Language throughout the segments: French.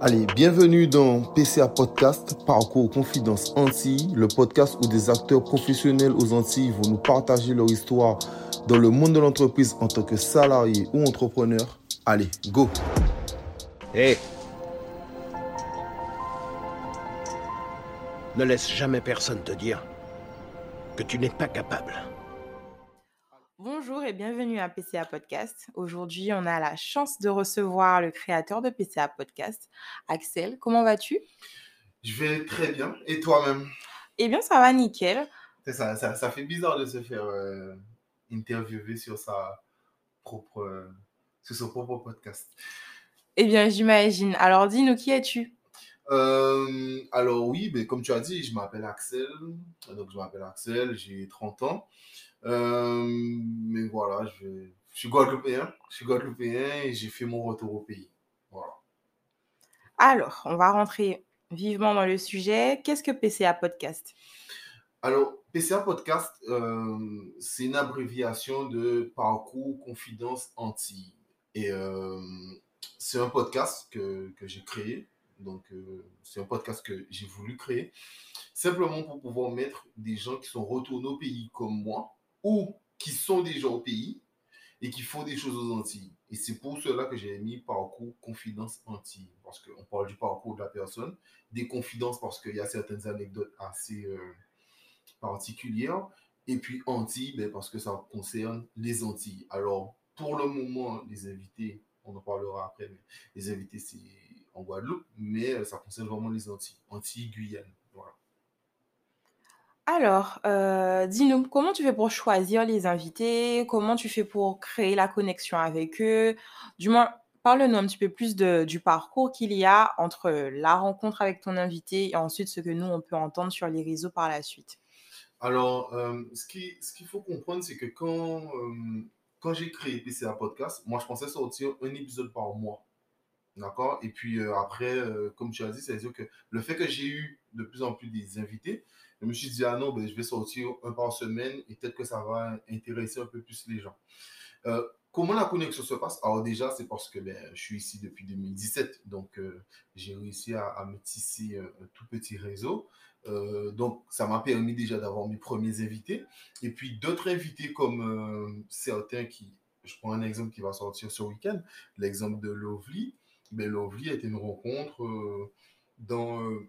Allez, bienvenue dans PCA Podcast, Parcours Confidence Antilles, le podcast où des acteurs professionnels aux Antilles vont nous partager leur histoire dans le monde de l'entreprise en tant que salarié ou entrepreneur. Allez, go Hé Ne laisse jamais personne te dire que tu n'es pas capable. Bonjour et bienvenue à PCA Podcast. Aujourd'hui, on a la chance de recevoir le créateur de PCA Podcast, Axel. Comment vas-tu? Je vais très bien. Et toi-même? Eh bien, ça va nickel. ça, ça, ça, fait bizarre de se faire euh, interviewer sur sa propre, euh, sur son propre podcast. Eh bien, j'imagine. Alors, dis-nous, qui es-tu? Euh, alors oui, mais comme tu as dit, je m'appelle Axel. Donc je m'appelle Axel, j'ai 30 ans. Euh, mais voilà, je, je suis guadeloupéen. Je suis guadeloupéen et j'ai fait mon retour au pays. Voilà. Alors, on va rentrer vivement dans le sujet. Qu'est-ce que PCA Podcast? Alors, PCA Podcast, euh, c'est une abréviation de Parcours Confidence Antilles. Et c'est un podcast que, que j'ai créé. Donc, euh, c'est un podcast que j'ai voulu créer simplement pour pouvoir mettre des gens qui sont retournés au pays comme moi ou qui sont déjà au pays et qui font des choses aux Antilles. Et c'est pour cela que j'ai mis parcours confidence Antilles, parce qu'on parle du parcours de la personne, des confidences parce qu'il y a certaines anecdotes assez euh, particulières, et puis Antilles ben, parce que ça concerne les Antilles. Alors, pour le moment, les invités, on en parlera après, mais les invités, c'est en Guadeloupe, mais euh, ça concerne vraiment les Antilles, Antilles, Guyane. Voilà. Alors, euh, dis-nous, comment tu fais pour choisir les invités? Comment tu fais pour créer la connexion avec eux? Du moins, parle-nous un petit peu plus de, du parcours qu'il y a entre la rencontre avec ton invité et ensuite ce que nous, on peut entendre sur les réseaux par la suite. Alors, euh, ce qu'il ce qu'il faut comprendre, c'est que quand, euh, quand j'ai créé PCA Podcast, moi, je pensais sortir un épisode par mois. D'accord? Et puis euh, après, euh, comme tu as dit, c'est-à-dire que le fait que j'ai eu de plus en plus des invités, je me suis dit, ah non, ben, je vais sortir un par semaine et peut-être que ça va intéresser un peu plus les gens. Euh, comment la connexion se passe? Alors déjà, c'est parce que ben, je suis ici depuis 2017, donc j'ai réussi à, à, me tisser un tout petit réseau. Donc ça m'a permis déjà d'avoir mes premiers invités. Et puis d'autres invités comme certains qui, je prends un exemple qui va sortir ce week-end, l'exemple de Lovely ben, Lovely a été une rencontre euh, dans, euh,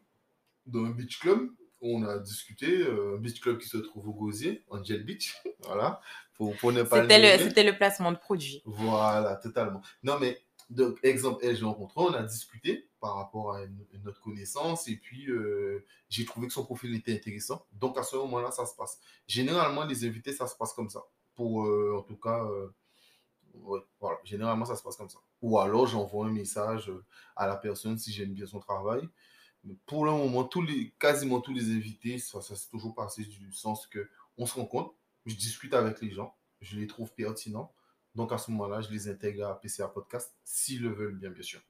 dans un beach club. Où on a discuté, euh, un beach club qui se trouve au Gosier, Angel Beach. voilà. Pour, pour ne pas C'était le, le, placement de produit. Voilà, totalement. Non, mais donc, exemple, elle, j'ai rencontré, on a discuté par rapport à une, une autre connaissance et puis euh, j'ai trouvé que son profil était intéressant. Donc, à ce moment-là, ça se passe. Généralement, les invités, ça se passe comme ça. Pour, euh, en tout cas, euh, voilà, généralement, ça se passe comme ça. Ou alors, j'envoie un message à la personne si j'aime bien son travail. Pour le moment, quasiment tous les invités, ça, s'est toujours passé du sens que on se rencontre, je discute avec les gens, je les trouve pertinents. Donc, à ce moment-là, je les intègre à PCA Podcast, s'ils le veulent bien, bien sûr.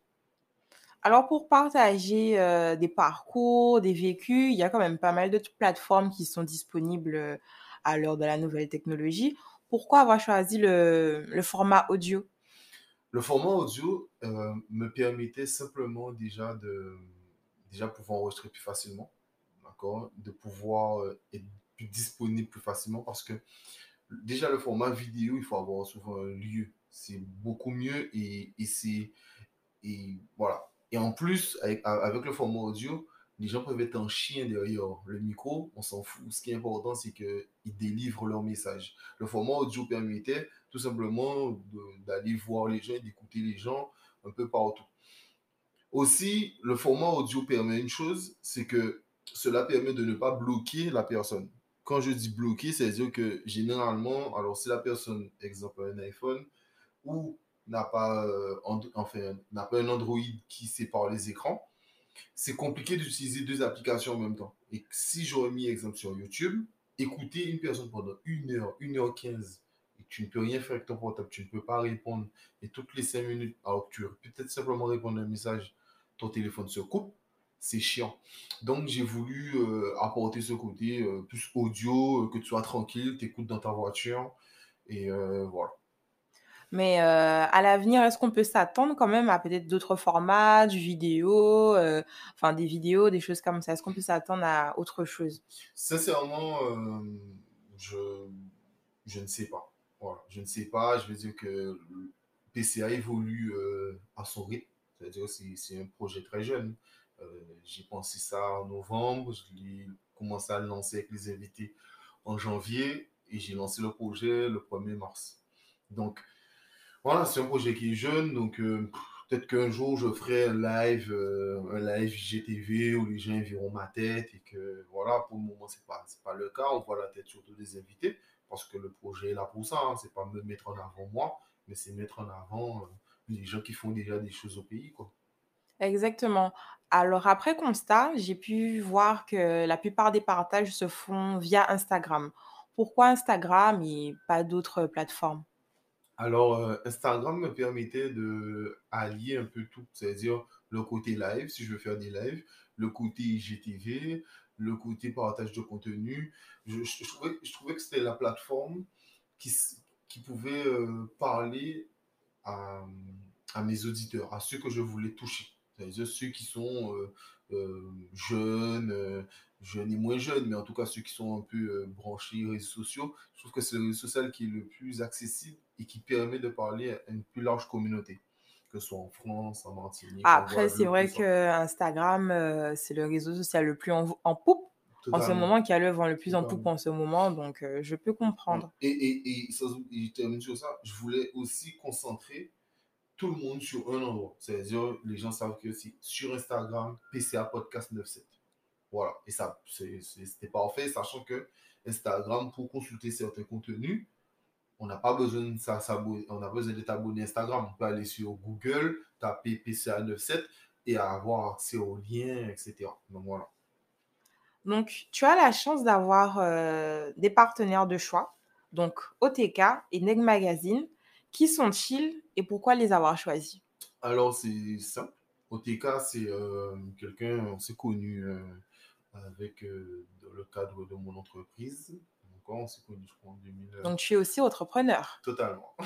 Alors, pour partager euh, des parcours, des vécus, il y a quand même pas mal de plateformes qui sont disponibles à l'heure de la nouvelle technologie pourquoi avoir choisi le, format audio? Le format audio euh, me permettait simplement déjà de déjà pouvoir enregistrer plus facilement, d'accord, de pouvoir euh, être disponible plus facilement parce que déjà le format vidéo, il faut avoir souvent un lieu, c'est beaucoup mieux et, et c'est et voilà. Et en plus avec le format audio, les gens peuvent être en chien derrière le micro, on s'en fout. Ce qui est important, c'est qu'ils délivrent leur message. Le format audio permettait tout simplement d'aller voir les gens, d'écouter les gens un peu partout. Aussi, le format audio permet une chose, c'est que cela permet de ne pas bloquer la personne. Quand je dis bloquer, c'est-à-dire que généralement, alors si la personne, exemple un iPhone, ou n'a pas, euh, enfin, n'a pas un Android qui sépare les écrans, c'est compliqué d'utiliser deux applications en même temps. Et si j'aurais mis exemple sur YouTube, écouter une personne pendant une heure, une heure quinze, et tu ne peux rien faire avec ton portable, tu ne peux pas répondre, et toutes les cinq minutes, alors que tu peux peut-être simplement répondre à un message, ton téléphone se coupe, c'est chiant. Donc j'ai voulu euh, apporter ce côté euh, plus audio, euh, que tu sois tranquille, t'écoutes dans ta voiture, et voilà. Mais euh, à l'avenir, est-ce qu'on peut s'attendre quand même à peut-être d'autres formats, du vidéo, euh, enfin des vidéos, des choses comme ça? Est-ce qu'on peut s'attendre à autre chose? Sincèrement, euh, je, je ne sais pas. Voilà, je ne sais pas. Je veux dire que le PCA évolue à son rythme. C'est-à-dire que c'est un projet très jeune. J'ai pensé ça en novembre. Je l'ai commencé à le lancer avec les invités en janvier et j'ai lancé le projet le 1er mars. Donc, voilà, c'est un projet qui est jeune, donc euh, peut-être qu'un jour je ferai un live, euh, un live GTV où les gens verront ma tête et que voilà, pour le moment c'est pas pas le cas. On voit la tête surtout des invités parce que le projet est là pour ça. Hein. c'est pas me mettre en avant moi, mais c'est mettre en avant euh, les gens qui font déjà des choses au pays, quoi. Exactement. Alors après constat, j'ai pu voir que la plupart des partages se font via Instagram. Pourquoi Instagram et pas d'autres plateformes? Alors, euh, Instagram me permettait de allier un peu tout, c'est-à-dire le côté live, si je veux faire des lives, le côté IGTV, le côté partage de contenu. Je, trouvais, que c'était la plateforme qui, pouvait euh, parler à, mes auditeurs, à ceux que je voulais toucher. C'est-à-dire ceux qui sont euh, jeunes, jeunes et moins jeunes, mais en tout cas ceux qui sont un peu branchés réseaux sociaux. Je trouve que c'est le réseau social qui est le plus accessible et qui permet de parler à une plus large communauté, que ce soit en France, en Martinique, en Après, c'est vrai que Instagram, c'est le réseau social le plus en, en poupe en ce moment, qui a le vent le plus en poupe en ce moment, donc je peux comprendre. Et, et, et, sans- et je termine sur ça, je voulais aussi concentrer tout le monde sur un endroit. C'est-à-dire, les gens savent que c'est sur Instagram, PCA Podcast 97. Voilà. Et ça, c'était parfait, sachant que Instagram, pour consulter certains contenus, on n'a pas besoin de ça, s'abonner- on a besoin d'être abonné Instagram. On peut aller sur Google, taper PCA 97 et avoir accès aux liens, etc. Donc voilà. Donc, tu as la chance d'avoir euh, des partenaires de choix, donc OTK et Neg Magazine. Qui sont-ils et pourquoi les avoir choisis? Alors, c'est simple. OTK, c'est euh, quelqu'un, on s'est connu euh, avec, euh, dans le cadre de mon entreprise. Donc, on s'est connu, je crois, en 2000. euh, Donc, tu es aussi entrepreneur. Totalement.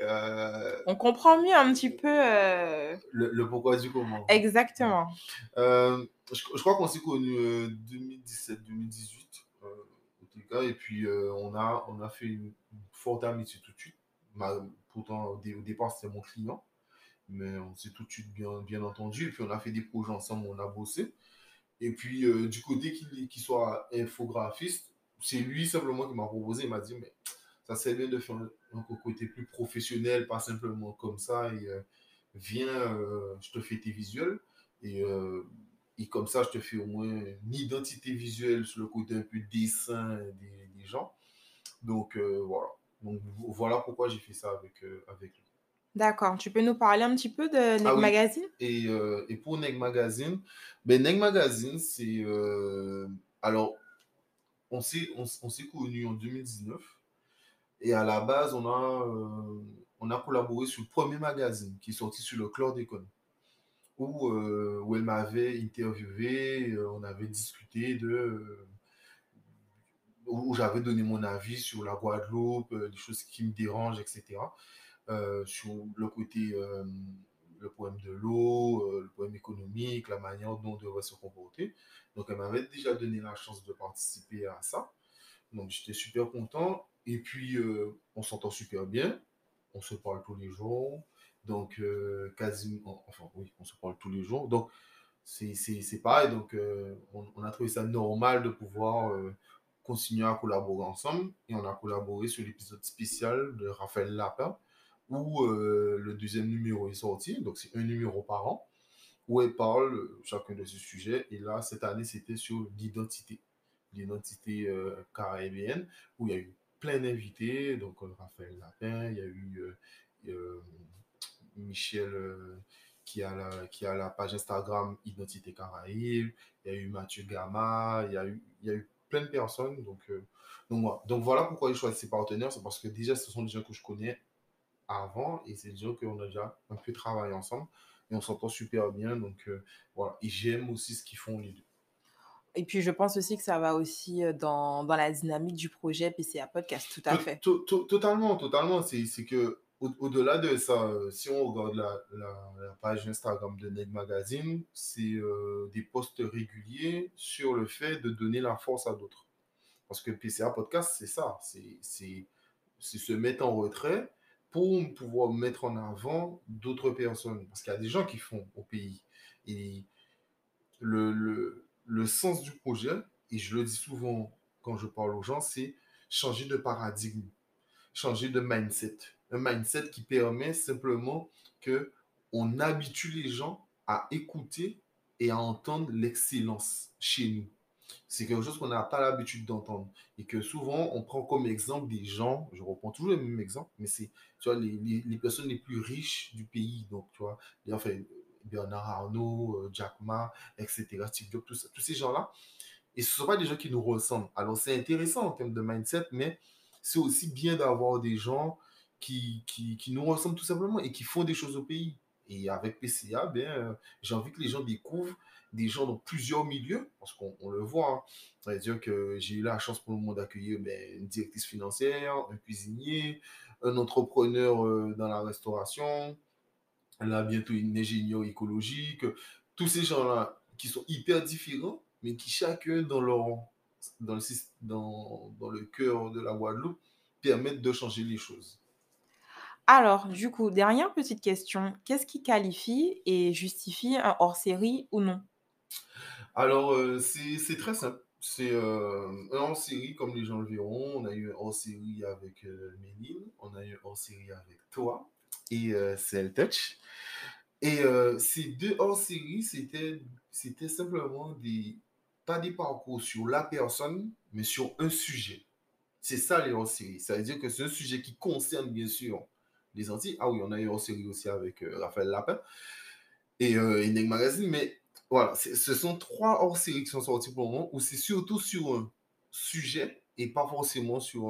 Euh, On comprend mieux un petit peu. euh, le, le pourquoi du comment. Exactement. Euh, je, je crois qu'on s'est connus 2017-2018 euh, OTK, et puis on, a, on a fait une, une forte amitié tout de suite. Ma- pourtant, au, dé- au départ, c'était mon client, mais on s'est tout de suite bien, bien entendu, et puis on a fait des projets ensemble, on a bossé. Et puis, euh, du côté qu'il soit infographiste, c'est lui simplement qui m'a proposé, il m'a dit, mais ça serait bien de faire un, côté plus professionnel, pas simplement comme ça, et euh, viens, euh, je te fais tes visuels, et, et comme ça, je te fais au moins une identité visuelle sur le côté un peu dessin des, gens. Donc, voilà. Donc, voilà pourquoi j'ai fait ça avec, avec lui. D'accord. Tu peux nous parler un petit peu de Neg Ah oui. Magazine? Et, euh, et pour Neg Magazine, ben Neg Magazine, c'est. euh, alors, on s'est on, s- on s'est connus en 2019. Et à la base, on a, euh, on a collaboré sur le premier magazine qui est sorti sur le chlordécone. Où, euh, où elle m'avait interviewé, euh, on avait discuté de. euh, où où j'avais donné mon avis sur la Guadeloupe, euh, les choses qui me dérangent, etc sur le côté, euh, le problème de l'eau, euh, le problème économique, la manière dont on devrait se comporter. Donc, elle m'avait déjà donné la chance de participer à ça. Donc, j'étais super content. Et puis, euh, on s'entend super bien. On se parle tous les jours. Donc, euh, quasiment, enfin, oui, on se parle tous les jours. Donc, c'est pareil. Donc, euh, on, a trouvé ça normal de pouvoir euh, continuer à collaborer ensemble. Et on a collaboré sur l'épisode spécial de Raphaël Lapin où euh, le deuxième numéro est sorti, donc c'est un numéro par an, où elle parle euh, chacun de ces sujets. Et là, cette année, c'était sur l'identité, l'identité euh, où il y a eu plein d'invités, donc euh, Raphaël Lapin, il y a eu Michel qui, a la, qui a la page Instagram Identité Caraïbe, il y a eu Mathieu Gama, il y a eu, il y a eu plein de personnes. Donc, donc, voilà. donc voilà pourquoi j'ai choisi ces partenaires, c'est parce que déjà, ce sont des gens que je connais avant et c'est gens qu'on a déjà un peu travaillé ensemble et on s'entend super bien. Donc euh, voilà. Et j'aime aussi ce qu'ils font les deux. Et puis, je pense aussi que ça va aussi dans, dans la dynamique du projet PCA Podcast, tout à fait. Totalement, totalement. C'est que au-delà de ça, si on regarde la, la, page Instagram de Neg Magazine, c'est des posts réguliers sur le fait de donner la force à d'autres. Parce que PCA Podcast, c'est ça. C'est se mettre en retrait pour pouvoir mettre en avant d'autres personnes. Parce qu'il y a des gens qui font au pays. Et le, sens du projet, et je le dis souvent quand je parle aux gens, c'est changer de paradigme, changer de mindset. Un mindset qui permet simplement que on habitue les gens à écouter et à entendre l'excellence chez nous. C'est quelque chose qu'on n'a pas l'habitude d'entendre. Et que souvent, on prend comme exemple des gens, je reprends toujours le même exemple, mais c'est tu les, personnes les plus riches du pays. Donc, tu vois, Bernard Arnault, euh, Jack Ma, etc., Steve Jobs, tous, ces gens-là. Et ce ne sont pas des gens qui nous ressemblent. Alors, c'est intéressant en termes de mindset, mais c'est aussi bien d'avoir des gens qui, qui, nous ressemblent tout simplement et qui font des choses au pays. Et avec PCA, ben, j'ai envie que les gens découvrent des gens dans plusieurs milieux, parce qu'on le voit. Hein. C'est-à-dire que j'ai eu la chance pour le moment d'accueillir ben, une directrice financière, un cuisinier, un entrepreneur euh, dans la restauration, là bientôt une ingénieure écologique, tous ces gens-là qui sont hyper différents, mais qui chacun dans leur dans le, dans le cœur de la Guadeloupe permettent de changer les choses. Alors, du coup, dernière petite question. Qu'est-ce qui qualifie et justifie un hors-série ou non? Alors, euh, c'est très simple. C'est euh, un hors-série, comme les gens le verront. On a eu un hors-série avec euh, Méline, on a eu un hors-série avec toi et Cell Touch. Et ces deux hors-série, c'était simplement des, pas des parcours sur la personne, mais sur un sujet. C'est ça les hors-série. Ça veut dire que c'est un sujet qui concerne bien sûr les Antilles. Ah oui, on a eu hors-série aussi avec Raphaël Lapin et euh, Magazine, mais voilà, ce sont trois hors-séries qui sont sortis pour le moment où c'est surtout sur un sujet et pas forcément sur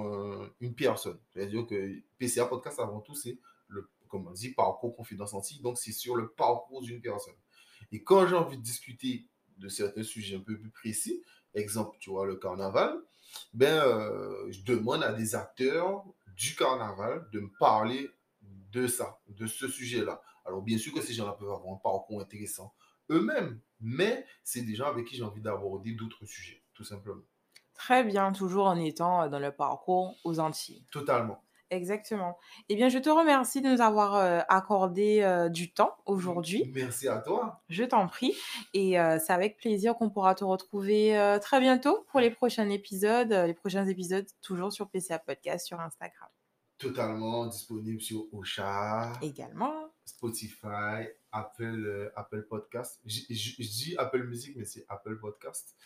une personne. C'est-à-dire que PCA Podcast, avant tout, c'est le, comme on dit, parcours confidence anti. Donc, c'est sur le parcours d'une personne. Et quand j'ai envie de discuter de certains sujets un peu plus précis, exemple, tu vois, le carnaval, ben, euh, je demande à des acteurs du carnaval de me parler de ça, de ce sujet-là. Alors, bien sûr que ces gens-là peuvent avoir un parcours intéressant eux-mêmes, mais c'est des gens avec qui j'ai envie d'aborder d'autres sujets, tout simplement. Très bien, toujours en étant dans le parcours aux Antilles. Totalement. Exactement. Eh bien, je te remercie de nous avoir euh, accordé euh, du temps aujourd'hui. Merci à toi. Je t'en prie. Et euh, c'est avec plaisir qu'on pourra te retrouver très bientôt pour les prochains épisodes, les prochains épisodes toujours sur PCA Podcast sur Instagram. Totalement disponible sur Ocha. Également. Spotify, Apple, Apple Podcast. Je dis Apple Music, mais c'est Apple Podcast.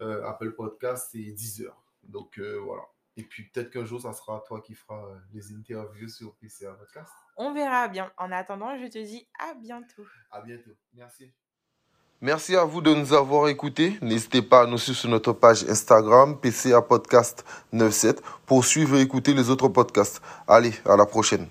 Apple Podcast, c'est 10 heures. Donc voilà. Et puis peut-être qu'un jour, ça sera toi qui feras euh, les interviews sur PCA Podcast. On verra bien. En attendant, je te dis à bientôt. À bientôt. Merci. Merci à vous de nous avoir écoutés. N'hésitez pas à nous suivre sur notre page Instagram, PCA Podcast 97, pour suivre et écouter les autres podcasts. Allez, à la prochaine.